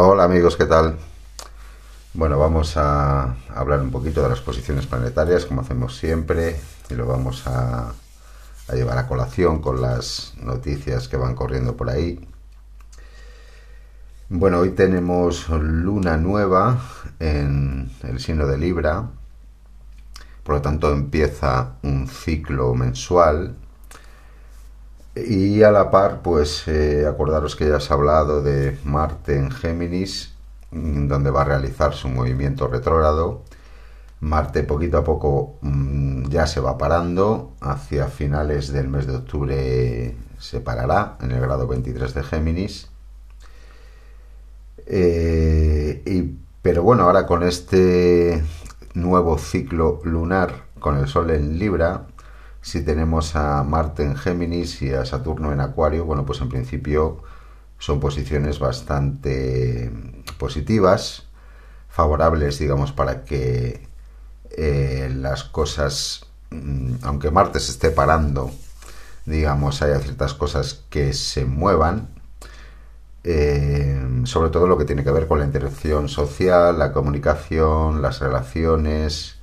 Hola amigos, ¿qué tal? Bueno, vamos a hablar un poquito de las posiciones planetarias, como hacemos siempre, y lo vamos a, a llevar a colación con las noticias que van corriendo por ahí. Bueno, hoy tenemos luna nueva en el signo de Libra, por lo tanto empieza un ciclo mensual y a la par, pues eh, acordaros que ya has hablado de Marte en Géminis, donde va a realizar su movimiento retrógrado. Marte poquito a poco mm, ya se va parando, hacia finales del mes de octubre se parará en el grado 23 de Géminis. Eh, y, pero bueno, ahora con este nuevo ciclo lunar con el Sol en Libra, si tenemos a Marte en Géminis y a Saturno en Acuario, bueno, pues en principio son posiciones bastante positivas, favorables, digamos, para que eh, las cosas, mm, aunque Marte se esté parando, digamos, haya ciertas cosas que se muevan, eh, sobre todo lo que tiene que ver con la interacción social, la comunicación, las relaciones,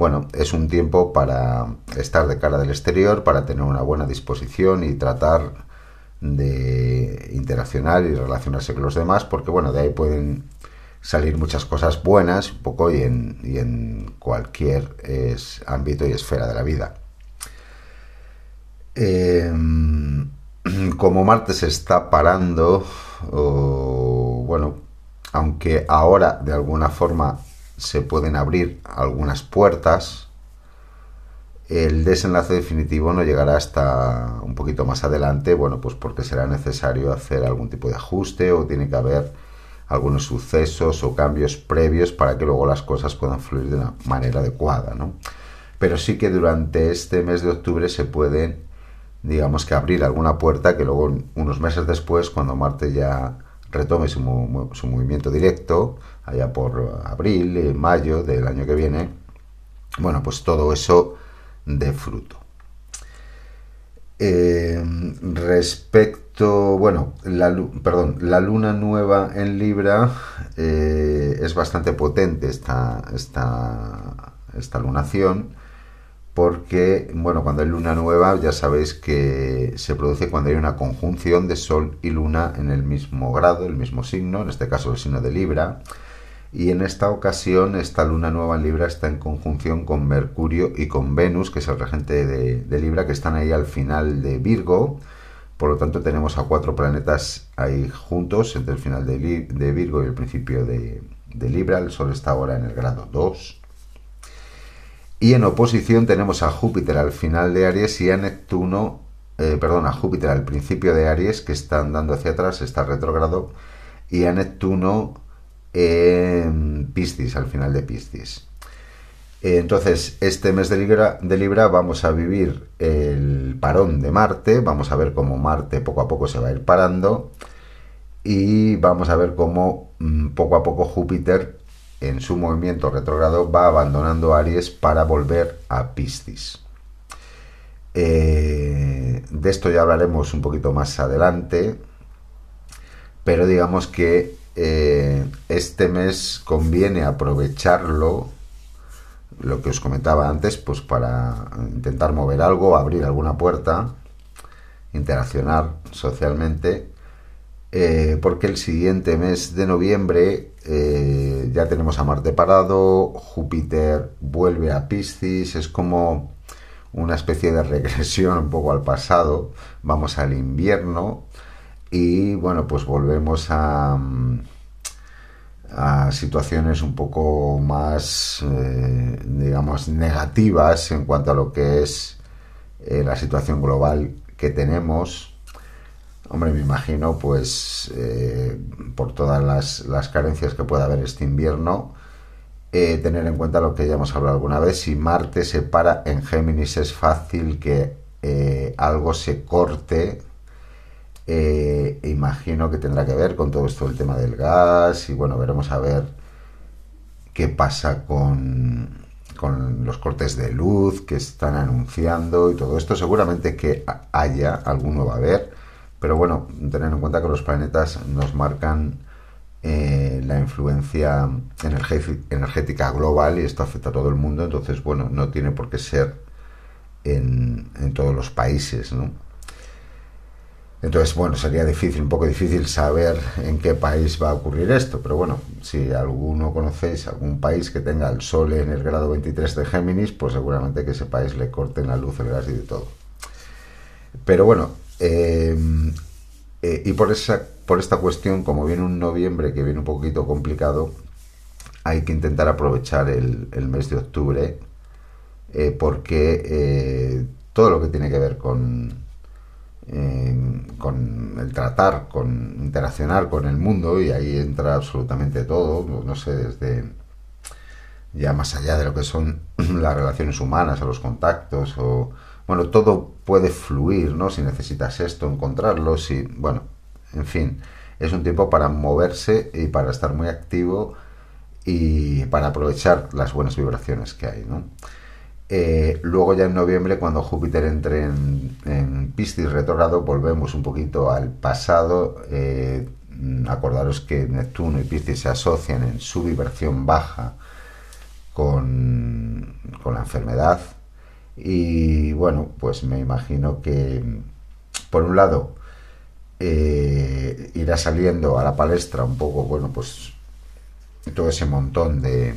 bueno, es un tiempo para estar de cara del exterior, para tener una buena disposición y tratar de interaccionar y relacionarse con los demás, porque bueno, de ahí pueden salir muchas cosas buenas, un poco y en, y en cualquier ámbito y esfera de la vida. Em, como Marte se está parando, bueno, aunque ahora de alguna forma se pueden abrir algunas puertas. El desenlace definitivo no llegará hasta un poquito más adelante, bueno, pues porque será necesario hacer algún tipo de ajuste o tiene que haber algunos sucesos o cambios previos para que luego las cosas puedan fluir de una manera adecuada, ¿no? Pero sí que durante este mes de octubre se pueden, digamos que abrir alguna puerta que luego unos meses después, cuando Marte ya retome su, movimiento directo, allá por abril, y mayo del año que viene, bueno, pues todo eso de fruto. Eh, respecto, bueno, la, perdón, la luna nueva en Libra eh, es bastante potente esta, esta, esta lunación porque, bueno, cuando hay luna nueva ya sabéis que se produce cuando hay una conjunción de Sol y Luna en el mismo grado, el mismo signo, en este caso el signo de Libra, y en esta ocasión esta luna nueva en Libra está en conjunción con Mercurio y con Venus, que es el regente de, Libra, que están ahí al final de Virgo, por lo tanto tenemos a cuatro planetas ahí juntos entre el final de, Virgo y el principio de, de Libra, el Sol está ahora en el grado 2 y en oposición tenemos a Júpiter al final de Aries y a Neptuno, eh, perdón, a Júpiter al principio de Aries, que está andando hacia atrás, está retrógrado, y a Neptuno en Piscis, al final de Piscis. Entonces, este mes de Libra, de Libra vamos a vivir el parón de Marte, vamos a ver cómo Marte poco a poco se va a ir parando y vamos a ver cómo mm, poco a poco Júpiter en su movimiento retrógrado va abandonando Aries para volver a Piscis. Eh, de esto ya hablaremos un poquito más adelante, pero digamos que eh, este mes conviene aprovecharlo, lo que os comentaba antes, pues para intentar mover algo, abrir alguna puerta, interaccionar socialmente eh, porque el siguiente mes de noviembre eh, ya tenemos a Marte parado, Júpiter vuelve a Piscis, es como una especie de regresión un poco al pasado, vamos al invierno y bueno, pues volvemos a, a situaciones un poco más, eh, digamos, negativas en cuanto a lo que es la situación global que tenemos Hombre, me imagino, pues, eh, por todas las, carencias que pueda haber este invierno, eh, tener en cuenta lo que ya hemos hablado alguna vez, si Marte se para en Géminis es fácil que eh, algo se corte. imagino que tendrá que ver con todo esto del tema del gas y bueno, veremos a ver qué pasa con, con los cortes de luz que están anunciando y todo esto. Seguramente que haya, alguno va a haber pero bueno, tener en cuenta que los planetas nos marcan eh, la influencia energética global y esto afecta a todo el mundo, entonces, bueno, no tiene por qué ser en, en todos los países, ¿no? Entonces, bueno, sería difícil, un poco difícil saber en qué país va a ocurrir esto, pero bueno, si alguno conocéis algún país que tenga el Sol en el grado 23 de Géminis, pues seguramente que ese país le corten la luz, el gas y de todo. Pero bueno, eh, eh, y por, esa, por esta cuestión, como viene un noviembre que viene un poquito complicado, hay que intentar aprovechar el, mes de octubre, eh, porque todo lo que tiene que ver con con el tratar, con interaccionar con el mundo y ahí entra absolutamente todo, no sé, desde ya más allá de lo que son las relaciones humanas o los contactos o bueno, todo puede fluir, ¿no? Si necesitas esto, encontrarlo, si bueno, en fin, es un tiempo para moverse y para estar muy activo y para aprovechar las buenas vibraciones que hay, ¿no? Eh, luego ya en noviembre, cuando Júpiter entre en, Piscis retrogrado, volvemos un poquito al pasado. Eh, acordaros que Neptuno y Piscis se asocian en su vibración baja con, con la enfermedad. Y bueno, pues me imagino que, por un lado, eh, irá saliendo a la palestra un poco, bueno, pues todo ese montón de,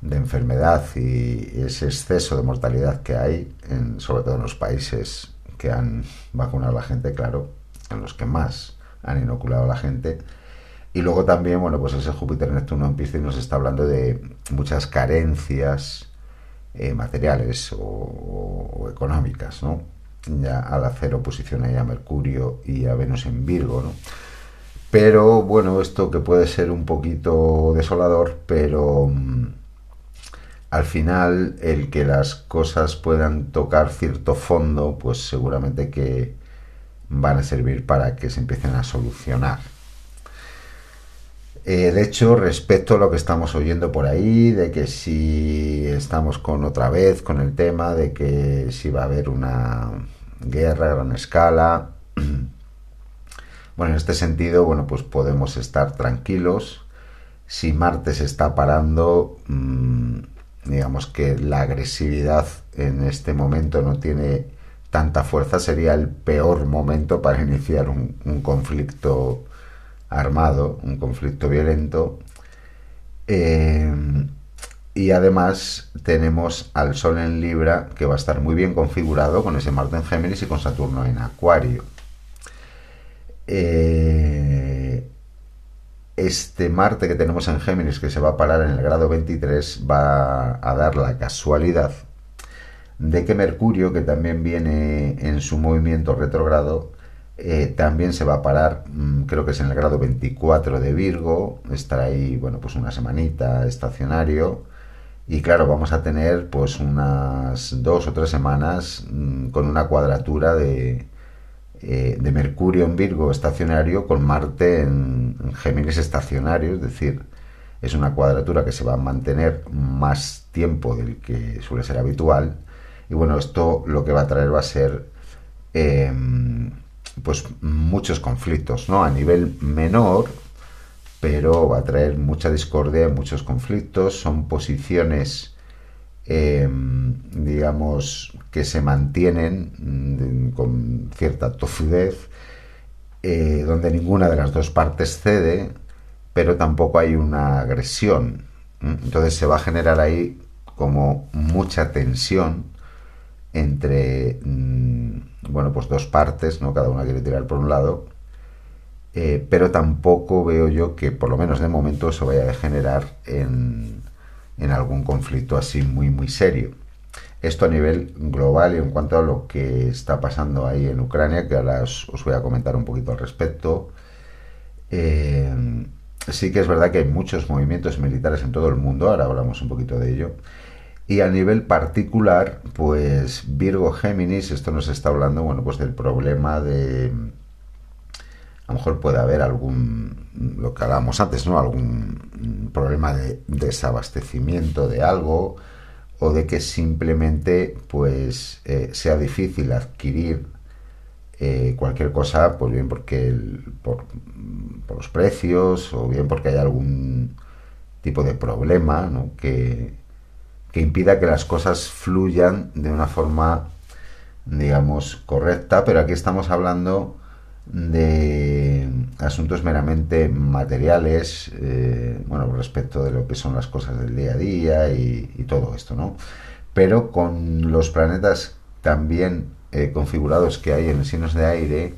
de enfermedad y ese exceso de mortalidad que hay, en, sobre todo en los países que han vacunado a la gente, claro, en los que más han inoculado a la gente. Y luego también, bueno, pues ese Júpiter Neptuno en Piscis nos está hablando de muchas carencias eh, materiales o, económicas, ¿no? Ya al hacer oposición ahí a Mercurio y a Venus en Virgo, ¿no? Pero bueno, esto que puede ser un poquito desolador, pero mm, al final el que las cosas puedan tocar cierto fondo, pues seguramente que van a servir para que se empiecen a solucionar. Eh, de hecho, respecto a lo que estamos oyendo por ahí, de que si estamos con otra vez con el tema de que si va a haber una guerra a gran escala, bueno, en este sentido, bueno, pues podemos estar tranquilos. Si Marte se está parando, mmm, digamos que la agresividad en este momento no tiene tanta fuerza, sería el peor momento para iniciar un, conflicto armado, un conflicto violento. Eh, y además tenemos al Sol en Libra, que va a estar muy bien configurado con ese Marte en Géminis y con Saturno en Acuario. Eh, este Marte que tenemos en Géminis, que se va a parar en el grado 23, va a dar la casualidad de que Mercurio, que también viene en su movimiento retrogrado, eh, también se va a parar, mm, creo que es en el grado 24 de Virgo, estará ahí, bueno, pues una semanita estacionario. Y claro, vamos a tener pues unas dos o tres semanas mm, con una cuadratura de, eh, de Mercurio en Virgo estacionario con Marte en, Géminis estacionario, es decir, es una cuadratura que se va a mantener más tiempo del que suele ser habitual. Y bueno, esto lo que va a traer va a ser em, pues muchos conflictos, ¿no? A nivel menor, pero va a traer mucha discordia, muchos conflictos, son posiciones Em, digamos, que se mantienen mm, con cierta tofudez, eh, donde ninguna de las dos partes cede, pero tampoco hay una agresión. Entonces se va a generar ahí como mucha tensión entre, mm, bueno, pues dos partes, ¿no? Cada una quiere tirar por un lado, eh, pero tampoco veo yo que, por lo menos de momento, eso vaya a generar en en algún conflicto así muy, muy serio. Esto a nivel global y en cuanto a lo que está pasando ahí en Ucrania, que ahora os, voy a comentar un poquito al respecto. Eh, sí que es verdad que hay muchos movimientos militares en todo el mundo, ahora hablamos un poquito de ello. Y a nivel particular, pues Virgo Géminis, esto nos está hablando, bueno, pues del problema de, a lo mejor puede haber algún, lo que hablábamos antes, ¿no? Algún problema de desabastecimiento de algo o de que simplemente pues eh, sea difícil adquirir eh, cualquier cosa, pues bien porque por, los precios o bien porque hay algún tipo de problema que, que impida que las cosas fluyan de una forma, digamos, correcta, pero aquí estamos hablando de asuntos meramente materiales, eh, bueno, respecto de lo que son las cosas del día a día y, todo esto, ¿no? Pero con los planetas también eh, configurados que hay en signos de aire,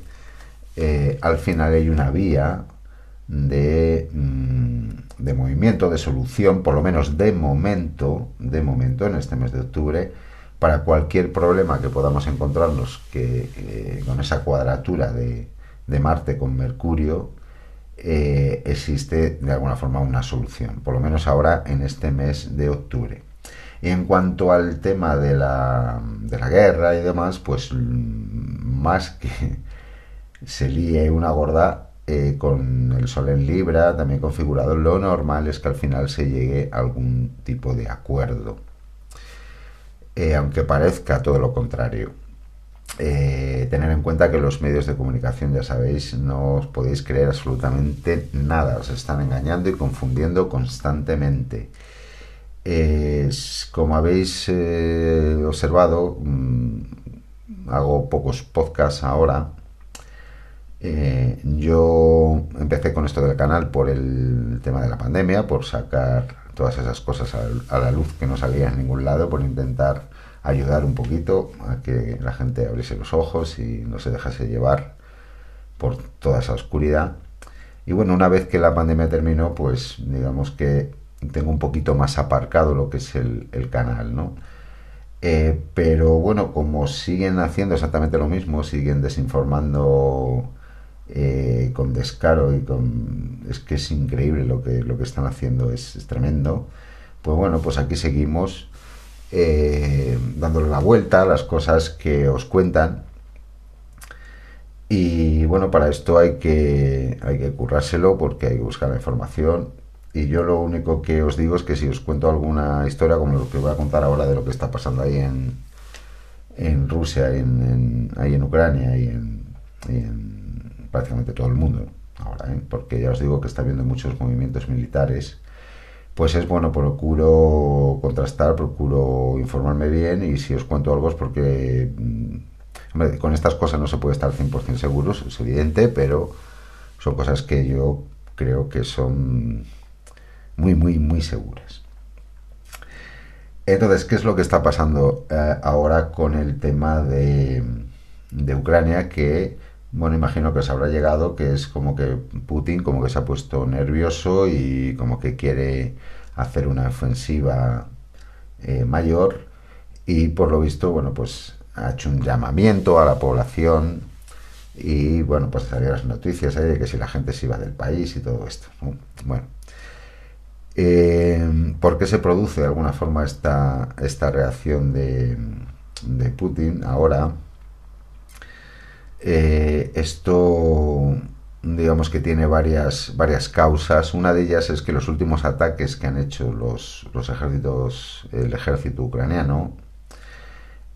eh, al final hay una vía de, mm, de movimiento, de solución, por lo menos de momento, de momento, en este mes de octubre, para cualquier problema que podamos encontrarnos que, con esa cuadratura de, de Marte con Mercurio, eh, existe de alguna forma una solución, por lo menos ahora en este mes de octubre. Y en cuanto al tema de la, de la guerra y demás, pues mm, más que se líe una gorda eh, con el Sol en Libra, también configurado, lo normal es que al final se llegue a algún tipo de acuerdo. Eh, aunque parezca todo lo contrario. Eh, tener en cuenta que los medios de comunicación, ya sabéis, no os podéis creer absolutamente nada, os están engañando y confundiendo constantemente. como habéis eh, observado, mm, hago pocos podcasts ahora. Eh, yo empecé con esto del canal por el tema de la pandemia, por sacar todas esas cosas a la luz que no salían en ningún lado, por intentar ayudar un poquito a que la gente abriese los ojos y no se dejase llevar por toda esa oscuridad. Y bueno, una vez que la pandemia terminó, pues digamos que tengo un poquito más aparcado lo que es el, canal, ¿no? Eh, pero bueno, como siguen haciendo exactamente lo mismo, siguen desinformando eh, con descaro y con... Es que es increíble lo que, lo que están haciendo, es, tremendo. Pues bueno, pues aquí seguimos eh, dándole la vuelta a las cosas que os cuentan. Y bueno, para esto hay que, hay que currárselo porque hay que buscar la información. Y yo lo único que os digo es que si os cuento alguna historia, como lo que voy a contar ahora de lo que está pasando ahí en, en Rusia, en, ahí en Ucrania y en, en, prácticamente todo el mundo ahora, ¿eh? porque ya os digo que está habiendo muchos movimientos militares pues es bueno, procuro contrastar, procuro informarme bien y si os cuento algo es porque mm, con estas cosas no se puede estar 100% seguros, es evidente, pero son cosas que yo creo que son muy, muy, muy seguras. Entonces, ¿qué es lo que está pasando eh, ahora con el tema de, de Ucrania? Que bueno, imagino que os habrá llegado que es como que Putin como que se ha puesto nervioso y como que quiere hacer una ofensiva eh, mayor y por lo visto, bueno, pues ha hecho un llamamiento a la población y bueno, pues salieron las noticias ahí de que si la gente se iba del país y todo esto. Bueno, eh, ¿por qué se produce de alguna forma esta, esta reacción de, de Putin ahora? Eh, esto digamos que tiene varias, varias causas. Una de ellas es que los últimos ataques que han hecho los, los ejércitos, el ejército ucraniano,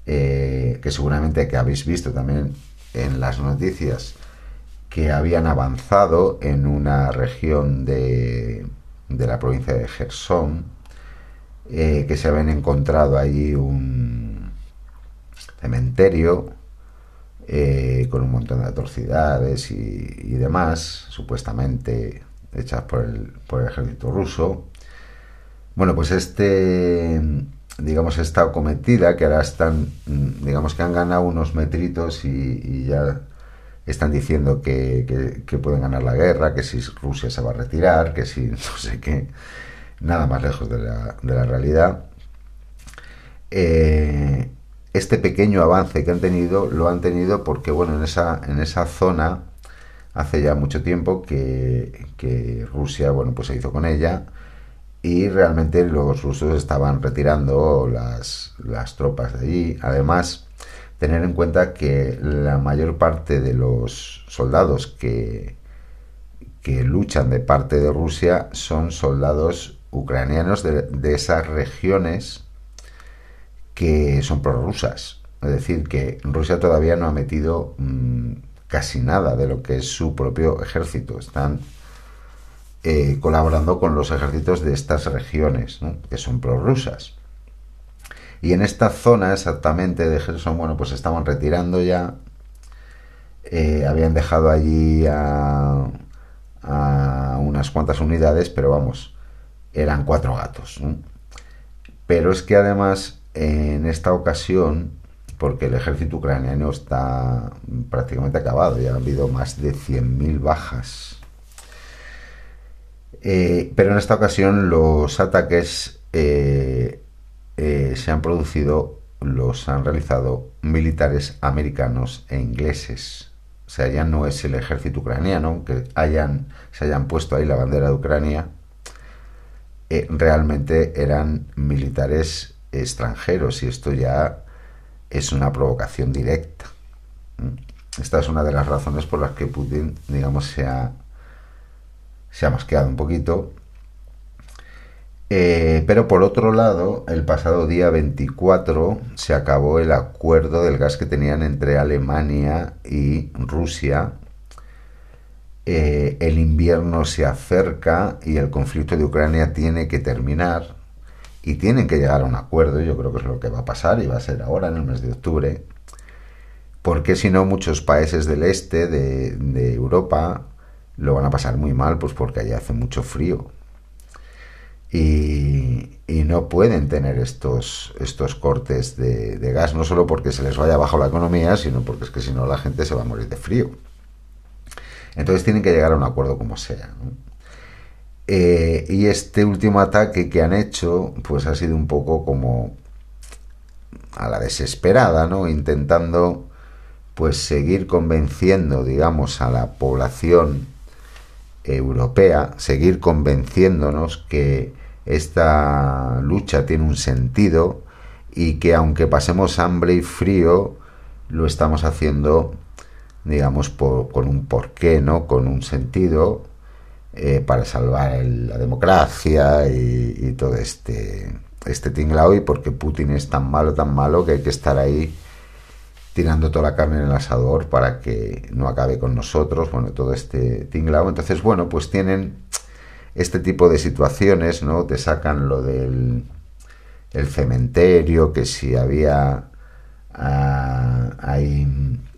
eh, que seguramente que habéis visto también en las noticias, que habían avanzado en una región de, de la provincia de Gerson, eh, que se habían encontrado allí un cementerio eh, con un montón de atrocidades y, demás, supuestamente hechas por el, por el ejército ruso. Bueno, pues este, digamos, esta cometida que ahora están, digamos que han ganado unos metritos y, ya están diciendo que, pueden ganar la guerra, que si Rusia se va a retirar, que si no sé qué, nada más lejos de la, de la realidad. Eh, este pequeño avance que han tenido lo han tenido porque, bueno, en esa, en esa zona hace ya mucho tiempo que, Rusia, bueno, pues se hizo con ella y realmente los rusos estaban retirando las, las tropas de allí. Además, tener en cuenta que la mayor parte de los soldados que, que luchan de parte de Rusia son soldados ucranianos de, de esas regiones que son prorrusas. Es decir, que Rusia todavía no ha metido mm, casi nada de lo que es su propio ejército. Están eh, colaborando con los ejércitos de estas regiones, que son prorrusas. Y en esta zona exactamente de Gerson, bueno, pues estaban retirando ya. Eh, habían dejado allí a, unas cuantas unidades, pero vamos, eran cuatro gatos. Pero es que además en esta ocasión, porque el ejército ucraniano está prácticamente acabado, ya ha habido más de 100.000 bajas. Eh, pero en esta ocasión los ataques eh, eh, se han producido, los han realizado militares americanos e ingleses. O sea, ya no es el ejército ucraniano que hayan, se hayan puesto ahí la bandera de Ucrania. realmente eran militares extranjeros y esto ya es una provocación directa. Esta es una de las razones por las que Putin, digamos, se ha, se ha masqueado un poquito. Eh, pero por otro lado, el pasado día 24 se acabó el acuerdo del gas que tenían entre Alemania y Rusia. Eh, el invierno se acerca y el conflicto de Ucrania tiene que terminar y tienen que llegar a un acuerdo, yo creo que es lo que va a pasar y va a ser ahora en el mes de octubre, porque si no muchos países del este de, Europa lo van a pasar muy mal, pues porque allá hace mucho frío. Y, no pueden tener estos, estos cortes de, gas, no solo porque se les vaya abajo la economía, sino porque es que si no la gente se va a morir de frío. Entonces tienen que llegar a un acuerdo como sea. Eh, y este último ataque que han hecho, pues ha sido un poco como a la desesperada, ¿no? Intentando, pues, seguir convenciendo, digamos, a la población europea, seguir convenciéndonos que esta lucha tiene un sentido y que aunque pasemos hambre y frío, lo estamos haciendo, digamos, con un porqué, ¿no? Con un sentido eh, para salvar la democracia y, todo este, este tinglao y porque Putin es tan malo, tan malo que hay que estar ahí tirando toda la carne en el asador para que no acabe con nosotros, bueno, todo este tinglao. Entonces, bueno, pues tienen este tipo de situaciones, ¿no? Te sacan lo del el cementerio, que si había ah, hay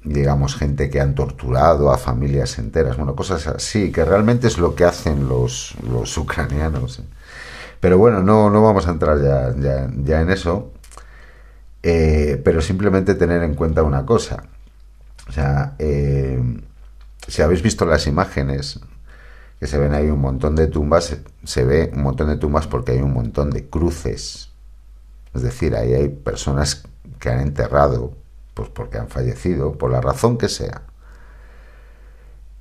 digamos, gente que han torturado a familias enteras, bueno, cosas así, que realmente es lo que hacen los, los ucranianos. Pero bueno, no, no vamos a entrar ya, ya, en eso, eh, pero simplemente tener en cuenta una cosa. O sea, eh, si habéis visto las imágenes, que se ven ahí un montón de tumbas, se ve un montón de tumbas porque hay un montón de cruces. Es decir, ahí hay personas que han enterrado pues porque han fallecido, por la razón que sea.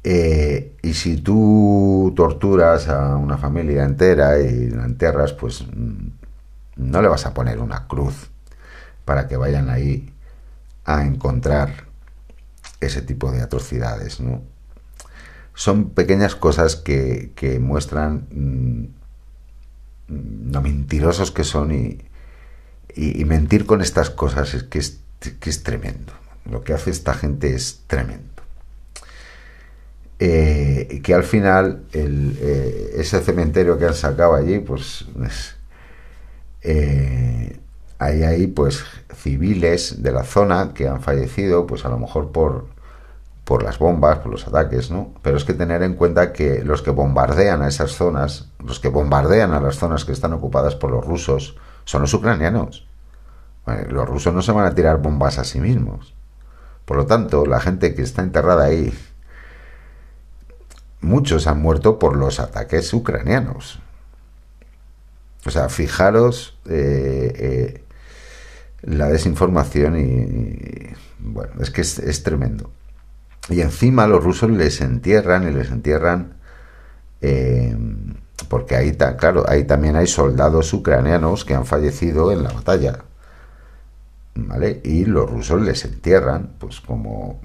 Eh, y si tú torturas a una familia entera y la enterras, pues mm, no le vas a poner una cruz para que vayan ahí a encontrar ese tipo de atrocidades, ¿no? Son pequeñas cosas que, muestran mm, lo mentirosos que son y, y, mentir con estas cosas es que es que es tremendo. Lo que hace esta gente es tremendo. Eh, que al final eh, ese cementerio que han sacado allí, pues eh, hay ahí pues civiles de la zona que han fallecido, pues a lo mejor por, por las bombas, por los ataques, ¿no? Pero es que tener en cuenta que los que bombardean a esas zonas, los que bombardean a las zonas que están ocupadas por los rusos, son los ucranianos los rusos no se van a tirar bombas a sí mismos. Por lo tanto, la gente que está enterrada ahí, muchos han muerto por los ataques ucranianos. O sea, fijaros eh, eh, la desinformación y, bueno, es que es, tremendo. Y encima los rusos les entierran y les entierran eh, porque ahí, claro, ahí también hay soldados ucranianos que han fallecido en la batalla. ¿Vale? Y los rusos les entierran, pues como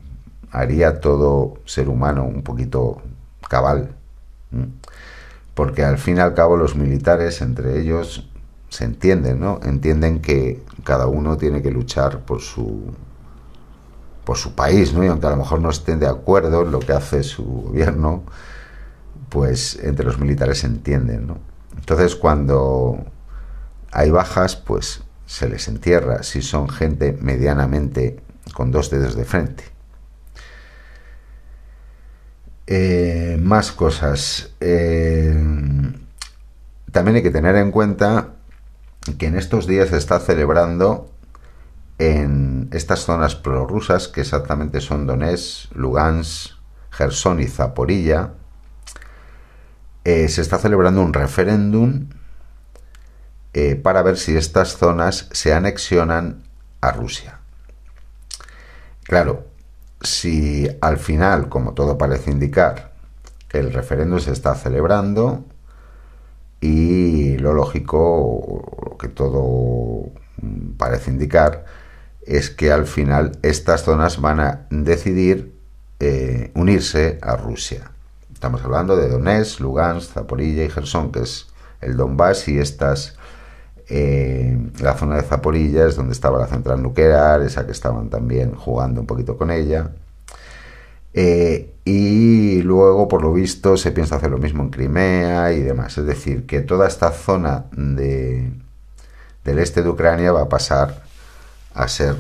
haría todo ser humano un poquito cabal. Porque al fin y al cabo los militares entre ellos se entienden, ¿no? Entienden que cada uno tiene que luchar por su, por su país, ¿no? Y aunque a lo mejor no estén de acuerdo en lo que hace su gobierno, pues entre los militares se entienden, ¿no? Entonces cuando hay bajas, pues se les entierra si son gente medianamente con dos dedos de frente. Eh, más cosas. Eh, también hay que tener en cuenta que en estos días se está celebrando en estas zonas prorrusas, que exactamente son Donetsk, Lugansk, Gerson y Zaporilla, eh, se está celebrando un referéndum para ver si estas zonas se anexionan a Rusia. Claro, si al final, como todo parece indicar, el referéndum se está celebrando y lo lógico, lo que todo parece indicar, es que al final estas zonas van a decidir eh, unirse a Rusia. Estamos hablando de Donetsk, Lugansk, Zaporilla y Gerson, que es el Donbass y estas eh, la zona de Zaporilla es donde estaba la central nuclear, esa que estaban también jugando un poquito con ella. Eh, y luego, por lo visto, se piensa hacer lo mismo en Crimea y demás. Es decir, que toda esta zona de, del este de Ucrania va a pasar a ser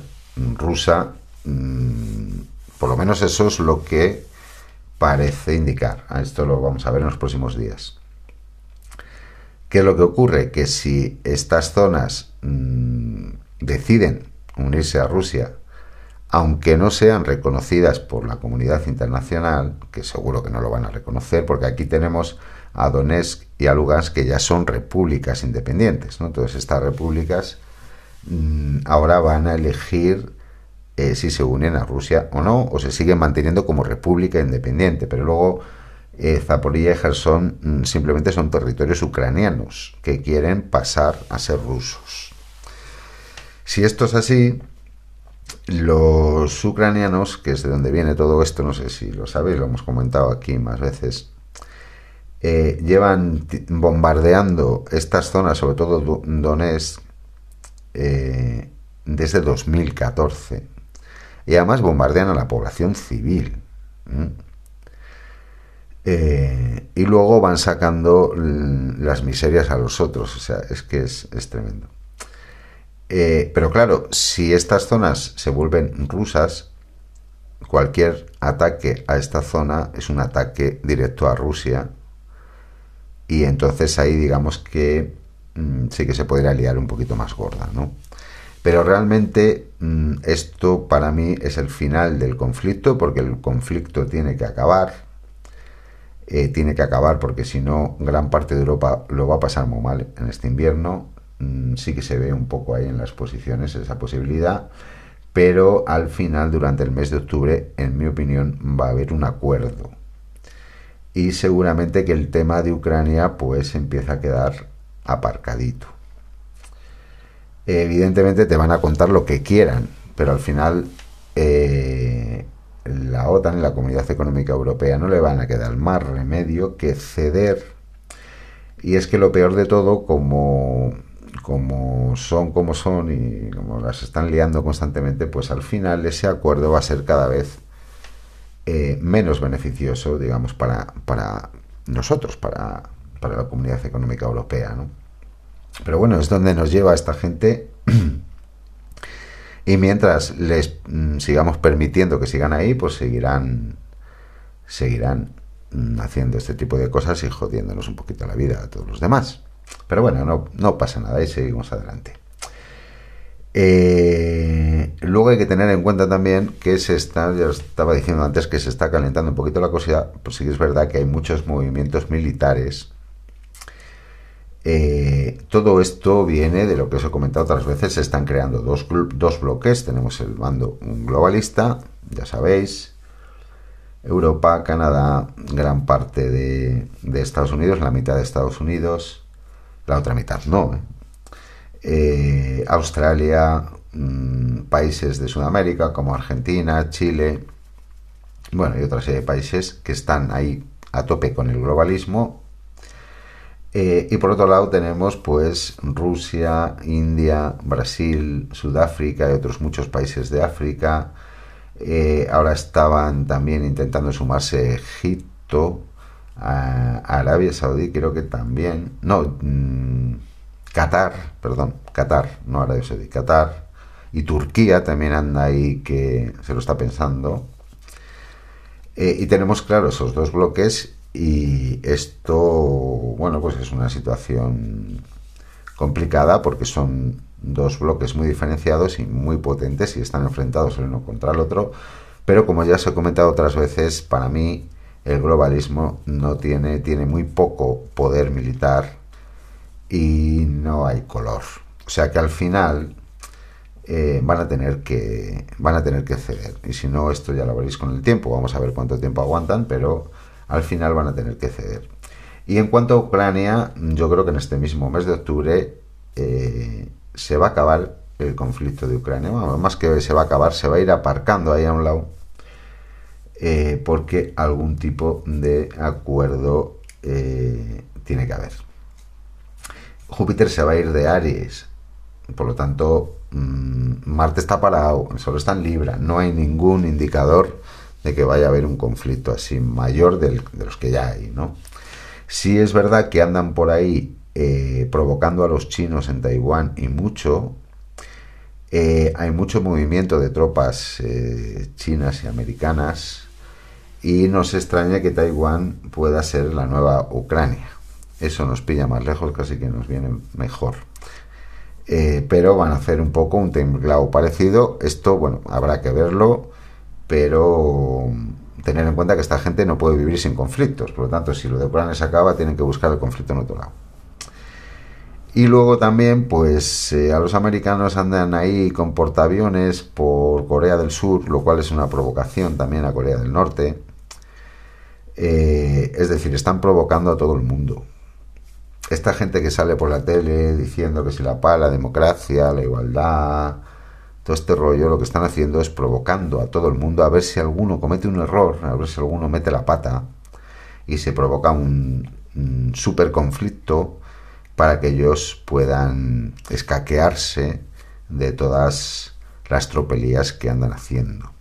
rusa. Mm, por lo menos eso es lo que parece indicar. Esto lo vamos a ver en los próximos días. ¿Qué es lo que ocurre? Que si estas zonas mm, deciden unirse a Rusia, aunque no sean reconocidas por la comunidad internacional, que seguro que no lo van a reconocer, porque aquí tenemos a Donetsk y a Lugansk que ya son repúblicas independientes, ¿no? Entonces estas repúblicas mm, ahora van a elegir eh, si se unen a Rusia o no, o se siguen manteniendo como república independiente, pero luego eh, y Gerson mm, simplemente son territorios ucranianos que quieren pasar a ser rusos. Si esto es así, los ucranianos, que es de donde viene todo esto, no sé si lo sabéis, lo hemos comentado aquí más veces, eh, llevan bombardeando estas zonas, sobre todo Donetsk, eh, desde 2014. Y además bombardean a la población civil. Eh, y luego van sacando las miserias a los otros. O sea, es que es, tremendo. Eh, pero claro, si estas zonas se vuelven rusas, cualquier ataque a esta zona es un ataque directo a Rusia. Y entonces ahí digamos que mm, sí que se podría liar un poquito más gorda, ¿no? Pero realmente mm, esto para mí es el final del conflicto, porque el conflicto tiene que acabar eh, tiene que acabar porque si no gran parte de Europa lo va a pasar muy mal en este invierno. Mm, sí que se ve un poco ahí en las posiciones esa posibilidad, pero al final durante el mes de octubre, en mi opinión, va a haber un acuerdo. Y seguramente que el tema de Ucrania pues empieza a quedar aparcadito. Evidentemente te van a contar lo que quieran, pero al final eh, la OTAN y la Comunidad Económica Europea no le van a quedar más remedio que ceder. Y es que lo peor de todo, como, como son como son y como las están liando constantemente, pues al final ese acuerdo va a ser cada vez eh, menos beneficioso, digamos, para, para nosotros, para, para la Comunidad Económica Europea. ¿no? Pero bueno, es donde nos lleva esta gente Y mientras les mm, sigamos permitiendo que sigan ahí, pues seguirán, seguirán mm, haciendo este tipo de cosas y jodiéndonos un poquito la vida a todos los demás. Pero bueno, no, no pasa nada y seguimos adelante. Eh, luego hay que tener en cuenta también que se está, ya estaba diciendo antes que se está calentando un poquito la cosa, pues sí es verdad que hay muchos movimientos militares eh, todo esto viene de lo que os he comentado otras veces, se están creando dos, dos bloques, tenemos el bando globalista, ya sabéis, Europa, Canadá, gran parte de, Estados Unidos, la mitad de Estados Unidos, la otra mitad no, ¿eh? Eh, Australia, mm, países de Sudamérica como Argentina, Chile, bueno, y otra serie de países que están ahí a tope con el globalismo eh, y por otro lado tenemos pues Rusia, India, Brasil, Sudáfrica y otros muchos países de África, Eh, ahora estaban también intentando sumarse Egipto, Arabia Saudí, creo que también. No, mm, Qatar, perdón, Qatar, no Arabia Saudí, Qatar. Y Turquía también anda ahí que se lo está pensando. Eh, y tenemos, claro, esos dos bloques y esto, bueno, pues es una situación complicada porque son dos bloques muy diferenciados y muy potentes y están enfrentados el uno contra el otro. Pero como ya os he comentado otras veces, para mí el globalismo no tiene, tiene muy poco poder militar y no hay color. O sea que al final eh, van a tener que van a tener que ceder. Y si no, esto ya lo veréis con el tiempo. Vamos a ver cuánto tiempo aguantan, pero al final van a tener que ceder. Y en cuanto a Ucrania, yo creo que en este mismo mes de octubre eh, se va a acabar el conflicto de Ucrania. más que se va a acabar, se va a ir aparcando ahí a un lado. Eh, porque algún tipo de acuerdo eh, tiene que haber. Júpiter se va a ir de Aries, por lo tanto, mm, Marte está parado, el Sol está en Libra, no hay ningún indicador que vaya a haber un conflicto así mayor de los que ya hay, ¿no? Sí es verdad que andan por ahí eh, provocando a los chinos en Taiwán y mucho. Eh, hay mucho movimiento de tropas eh, chinas y americanas y nos extraña que Taiwán pueda ser la nueva Ucrania. Eso nos pilla más lejos, casi que nos viene mejor. pero van a hacer un poco un temblado parecido. Esto, bueno, habrá que verlo pero tener en cuenta que esta gente no puede vivir sin conflictos, por lo tanto, si lo de Ucrania se acaba, tienen que buscar el conflicto en otro lado. Y luego también, pues eh, a los americanos andan ahí con portaaviones por Corea del Sur, lo cual es una provocación también a Corea del Norte. Eh, es decir, están provocando a todo el mundo. Esta gente que sale por la tele diciendo que si la paz, la democracia, la igualdad, todo este rollo lo que están haciendo es provocando a todo el mundo a ver si alguno comete un error, a ver si alguno mete la pata y se provoca un, super conflicto para que ellos puedan escaquearse de todas las tropelías que andan haciendo.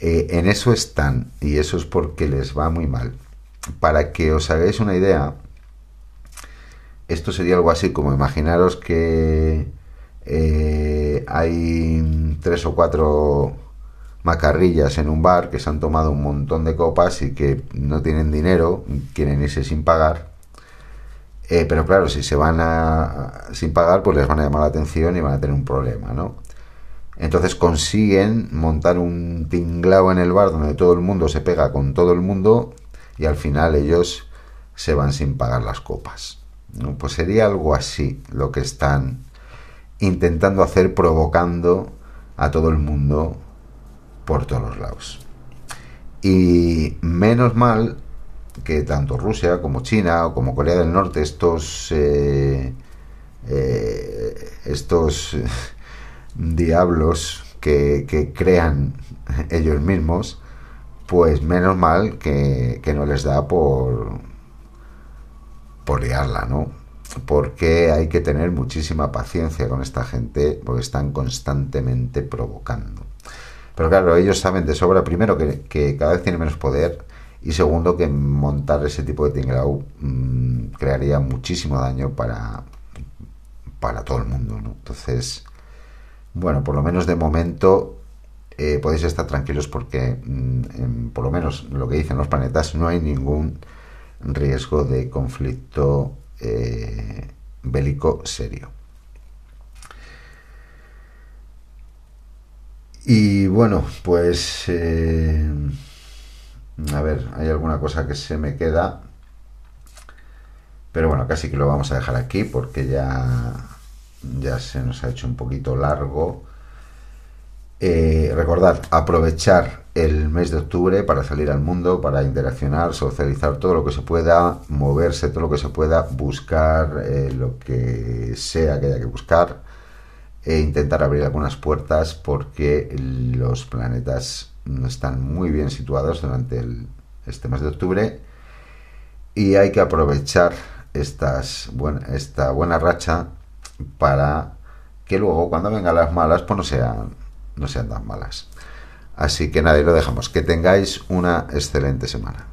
Eh, en eso están y eso es porque les va muy mal. Para que os hagáis una idea, esto sería algo así como imaginaros que eh, hay tres o cuatro macarrillas en un bar que se han tomado un montón de copas y que no tienen dinero, quieren irse sin pagar. Eh, pero claro, si se van a, sin pagar, pues les van a llamar la atención y van a tener un problema, ¿no? Entonces consiguen montar un tinglao en el bar donde todo el mundo se pega con todo el mundo y al final ellos se van sin pagar las copas. Pues sería algo así lo que están intentando hacer, provocando a todo el mundo por todos los lados. Y menos mal que tanto Rusia como China o como Corea del Norte, estos, eh, eh, estos diablos que, crean ellos mismos, pues menos mal que, que no les da por, por liarla, ¿no? Porque hay que tener muchísima paciencia con esta gente porque están constantemente provocando. Pero claro, ellos saben de sobra, primero, que, cada vez tiene menos poder y segundo, que montar ese tipo de tinglao mm, crearía muchísimo daño para, para todo el mundo. Entonces, bueno, por lo menos de momento eh, podéis estar tranquilos porque, mm, por lo menos lo que dicen los planetas, no hay ningún riesgo de conflicto eh, bélico serio. Y bueno, pues eh, a ver, hay alguna cosa que se me queda, pero bueno, casi que lo vamos a dejar aquí porque ya, ya se nos ha hecho un poquito largo. Eh, recordad, aprovechar el mes de octubre para salir al mundo, para interaccionar, socializar todo lo que se pueda, moverse todo lo que se pueda, buscar eh, lo que sea que haya que buscar e intentar abrir algunas puertas porque los planetas están muy bien situados durante este mes de octubre y hay que aprovechar esta buena racha para que luego cuando vengan las malas pues no sean, no sean tan malas. Así que nada, y lo dejamos. Que tengáis una excelente semana.